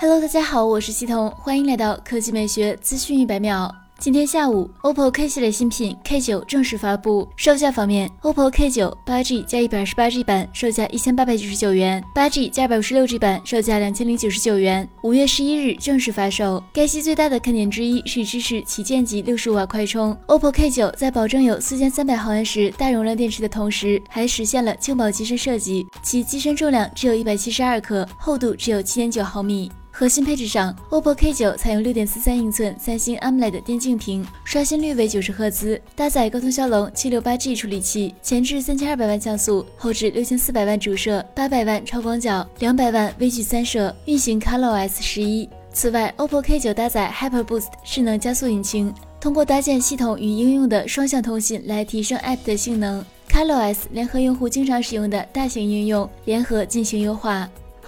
Hello，大家好，我是西彤，欢迎来到科技美学资讯一百秒。今天下午，OPPO K 系列新品 K9 正式发布。售价方面，OPPO K9 8G 加 128G 版售价一千八百九十九元，8G 加 256G 版售价两千零九十九元。五月十一日正式发售。该机最大的看点之一是支持旗舰级六十五瓦快充。OPPO K9 在保证有四千三百毫安时大容量电池的同时，还实现了轻薄机身设计，其机身重量只有一百七十二克，厚度只有七点九毫米。核心配置上，OPPO K9 采用6.43英寸三星 AMOLED 电竞屏，刷新率为九十赫兹，搭载高通骁龙 768G 处理器，前置三千二百万像素，后置六千四百万主摄，八百万超广角，两百万微距三摄，运行 ColorOS 十一。此外，OPPO K9 搭载 HyperBoost 智能加速引擎，通过搭建系统与应用的双向通信来提升 App 的性能。ColorOS 联合用户经常使用的大型应用，联合进行优化。